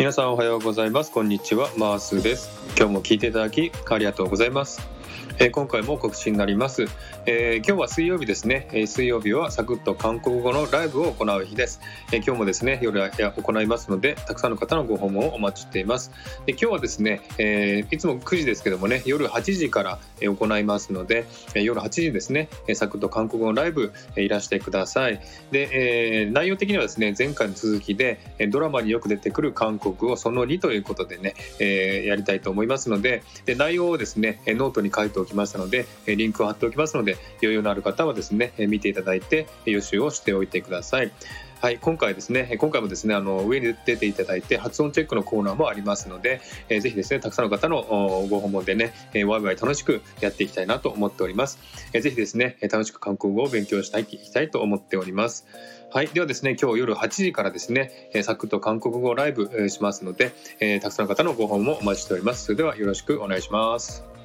皆さんおはようございます。こんにちは。マースです。今日も聞いていただきありがとうございます。えー、今回も告知になります、えー、今日は水曜日ですね、えー、水曜日はサクッと韓国語のライブを行う日です、え今日もですね夜行いますのでたくさんの方のご訪問をお待ちしています。で今日はですね、えいつも9時ですけどもね夜8時から行いますので夜8時ですねサクッと韓国語のライブいらしてください。で、え内容的にはですね前回の続きでドラマによく出てくる韓国語その2ということでね、えやりたいと思いますのでで内容をですねノートに書いておききましたのでリンクを貼っておきますので余裕のある方はですね見ていただいて予習をしておいてください。はい、今回ですね、今回もですね、あの上に出ていただいて発音チェックのコーナーもありますので、えー、ぜひですね、たくさんの方のご訪問でね、えー、ワイワイ楽しくやっていきたいなと思っております。えー、ぜひですね、楽しく韓国語を勉強したい、いきたいと思っております。はい、ではですね、今日夜8時からですね、えー、サクッと韓国語ライブ、しますので、えー、たくさんの方のご訪問もお待ちしております。それではよろしくお願いします。